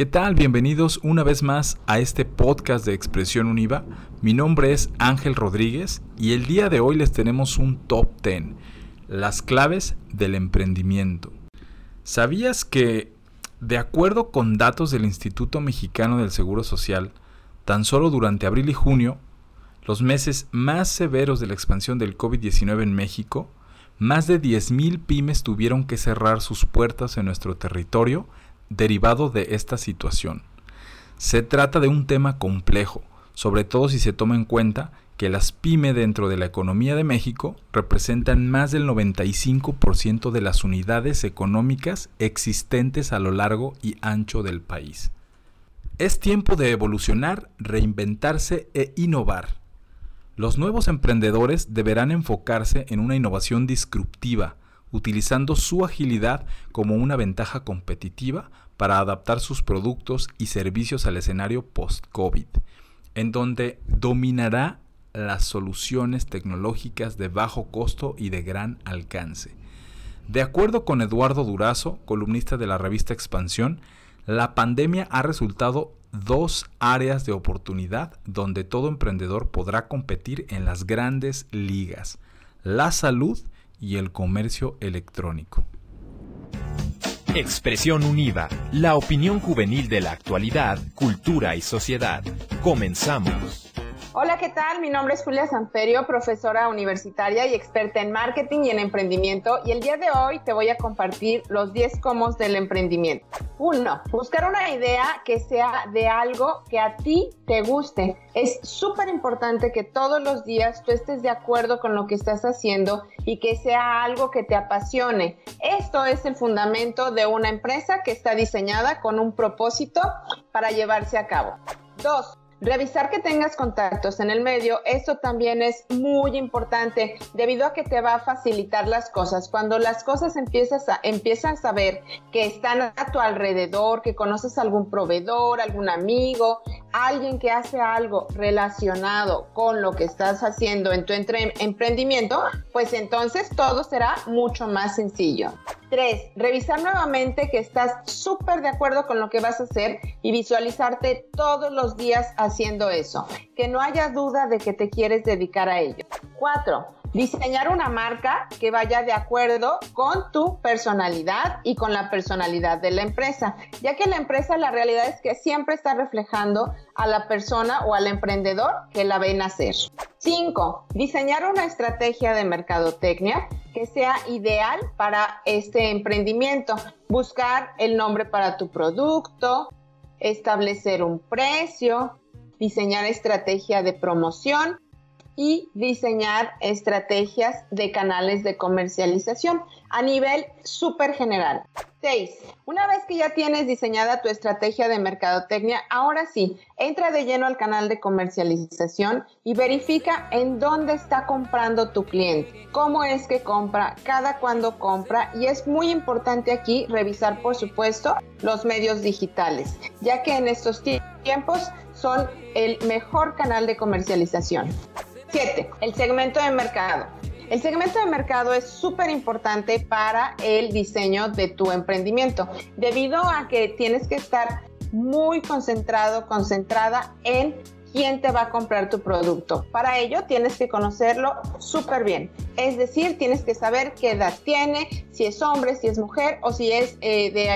¿Qué tal? Bienvenidos una vez más a este podcast de Expresión Univa. Mi nombre es Ángel Rodríguez y el día de hoy les tenemos un top 10, las claves del emprendimiento. ¿Sabías que, de acuerdo con datos del Instituto Mexicano del Seguro Social, tan solo durante abril y junio, los meses más severos de la expansión del COVID-19 en México, más de 10.000 pymes tuvieron que cerrar sus puertas en nuestro territorio derivado de esta situación. Se trata de un tema complejo, sobre todo si se toma en cuenta que las pymes dentro de la economía de México representan más del 95% de las unidades económicas existentes a lo largo y ancho del país. Es tiempo de evolucionar, reinventarse e innovar. Los nuevos emprendedores deberán enfocarse en una innovación disruptiva, utilizando su agilidad como una ventaja competitiva para adaptar sus productos y servicios al escenario post-COVID, en donde dominará las soluciones tecnológicas de bajo costo y de gran alcance. De acuerdo con Eduardo Durazo, columnista de la revista Expansión, la pandemia ha resultado dos áreas de oportunidad donde todo emprendedor podrá competir en las grandes ligas, la salud y el comercio electrónico. Expresión Unida, la opinión juvenil de la actualidad, cultura y sociedad. Comenzamos. Hola, ¿qué tal? Mi nombre es Julia Sanferio, profesora universitaria y experta en marketing y en emprendimiento. Y el día de hoy te voy a compartir los 10 comos del emprendimiento. Uno, buscar una idea que sea de algo que a ti te guste. Es súper importante que todos los días tú estés de acuerdo con lo que estás haciendo y que sea algo que te apasione. Esto es el fundamento de una empresa que está diseñada con un propósito para llevarse a cabo. Dos, Revisar que tengas contactos en el medio, eso también es muy importante debido a que te va a facilitar las cosas. Cuando las cosas empiezas a, empiezan a saber que están a tu alrededor, que conoces algún proveedor, algún amigo, alguien que hace algo relacionado con lo que estás haciendo en tu emprendimiento, pues entonces todo será mucho más sencillo. Tres, revisar nuevamente que estás súper de acuerdo con lo que vas a hacer y visualizarte todos los días haciendo eso. Que no haya duda de que te quieres dedicar a ello. Cuatro, diseñar una marca que vaya de acuerdo con tu personalidad y con la personalidad de la empresa, ya que la empresa la realidad es que siempre está reflejando a la persona o al emprendedor que la ven hacer. 5. Diseñar una estrategia de mercadotecnia que sea ideal para este emprendimiento. Buscar el nombre para tu producto, establecer un precio, diseñar estrategia de promoción y diseñar estrategias de canales de comercialización a nivel súper general. 6. Una vez que ya tienes diseñada tu estrategia de mercadotecnia, ahora sí, entra de lleno al canal de comercialización y verifica en dónde está comprando tu cliente, cómo es que compra, cada cuándo compra y es muy importante aquí revisar, por supuesto, los medios digitales, ya que en estos tiempos son el mejor canal de comercialización. 7. El segmento de mercado. El segmento de mercado es súper importante para el diseño de tu emprendimiento, debido a que tienes que estar muy concentrado, concentrada en quién te va a comprar tu producto. Para ello tienes que conocerlo súper bien. Es decir, tienes que saber qué edad tiene, si es hombre, si es mujer o si es eh, de,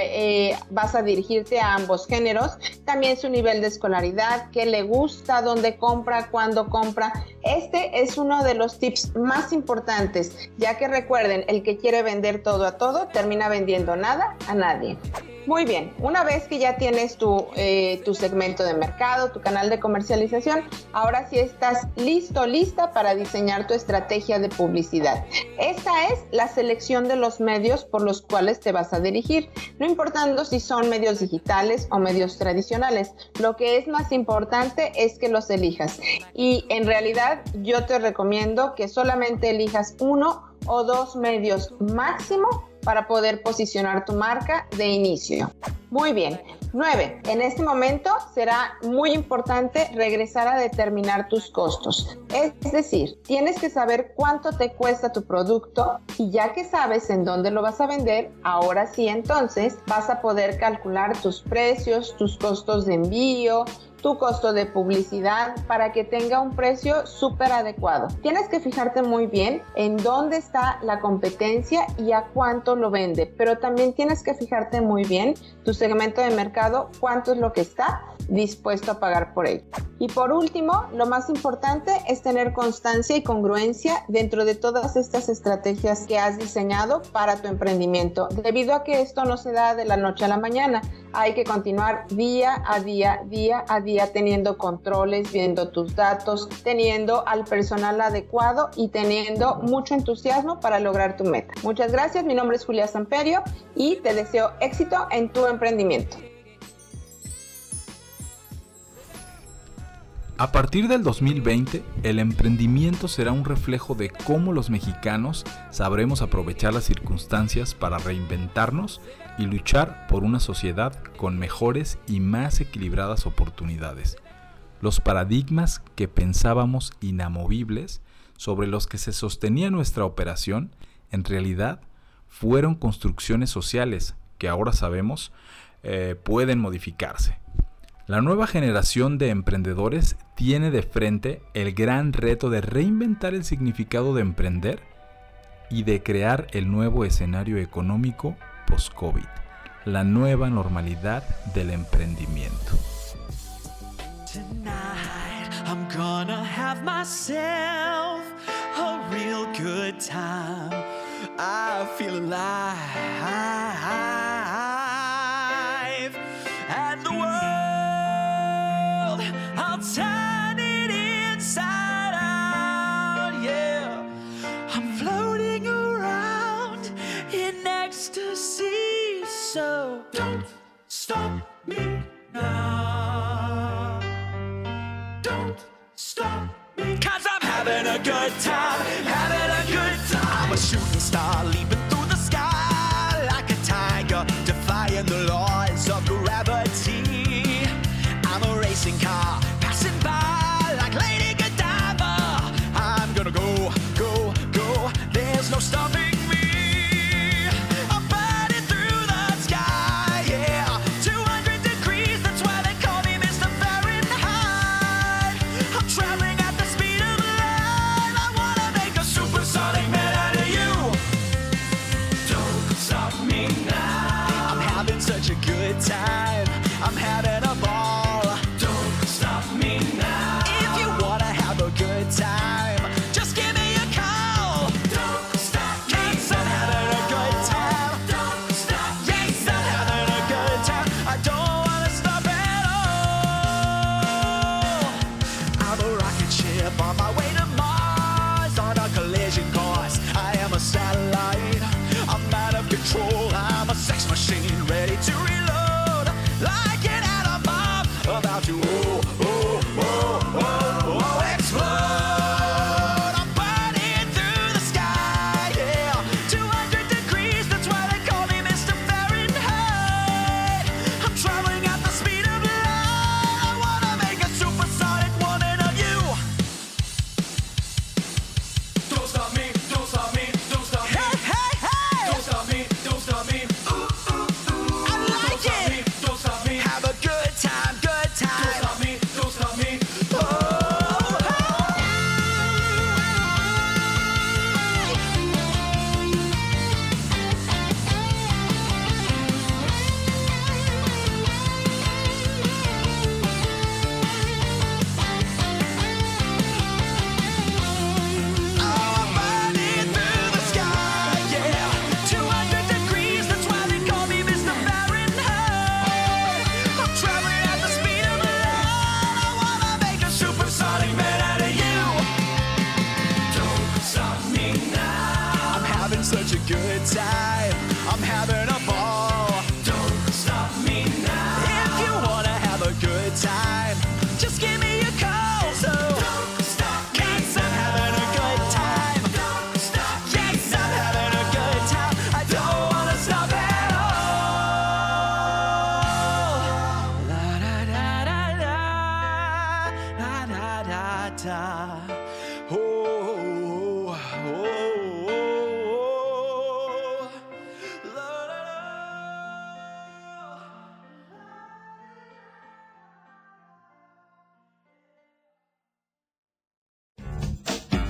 eh, vas a dirigirte a ambos géneros. También su nivel de escolaridad, qué le gusta, dónde compra, cuándo compra. Este es uno de los tips más importantes, ya que recuerden, el que quiere vender todo a todo termina vendiendo nada a nadie. Muy bien, una vez que ya tienes tu, eh, tu segmento de mercado, tu canal de comercialización, ahora sí estás listo, lista para diseñar tu estrategia de publicidad. Esta es la selección de los medios por los cuales te vas a dirigir, no importando si son medios digitales o medios tradicionales. Lo que es más importante es que los elijas. Y en realidad yo te recomiendo que solamente elijas uno o dos medios máximo para poder posicionar tu marca de inicio. Muy bien. 9. En este momento será muy importante regresar a determinar tus costos. Es decir, tienes que saber cuánto te cuesta tu producto y ya que sabes en dónde lo vas a vender, ahora sí entonces vas a poder calcular tus precios, tus costos de envío, tu costo de publicidad para que tenga un precio súper adecuado. Tienes que fijarte muy bien en dónde está la competencia y a cuánto lo vende, pero también tienes que fijarte muy bien tu segmento de mercado, cuánto es lo que está dispuesto a pagar por él. Y por último, lo más importante es tener constancia y congruencia dentro de todas estas estrategias que has diseñado para tu emprendimiento, debido a que esto no se da de la noche a la mañana. Hay que continuar día a día, día a día, teniendo controles, viendo tus datos, teniendo al personal adecuado y teniendo mucho entusiasmo para lograr tu meta. Muchas gracias, mi nombre es Julia Samperio y te deseo éxito en tu emprendimiento. A partir del 2020, el emprendimiento será un reflejo de cómo los mexicanos sabremos aprovechar las circunstancias para reinventarnos y luchar por una sociedad con mejores y más equilibradas oportunidades. Los paradigmas que pensábamos inamovibles, sobre los que se sostenía nuestra operación, en realidad fueron construcciones sociales que ahora sabemos eh, pueden modificarse. La nueva generación de emprendedores tiene de frente el gran reto de reinventar el significado de emprender y de crear el nuevo escenario económico post-COVID, la nueva normalidad del emprendimiento. Don't stop me. Cause I'm having a good time, having a good time. I'm a shooting star leaping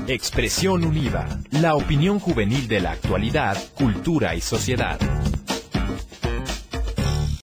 Expresión Univa, la opinión juvenil de la actualidad, cultura y sociedad.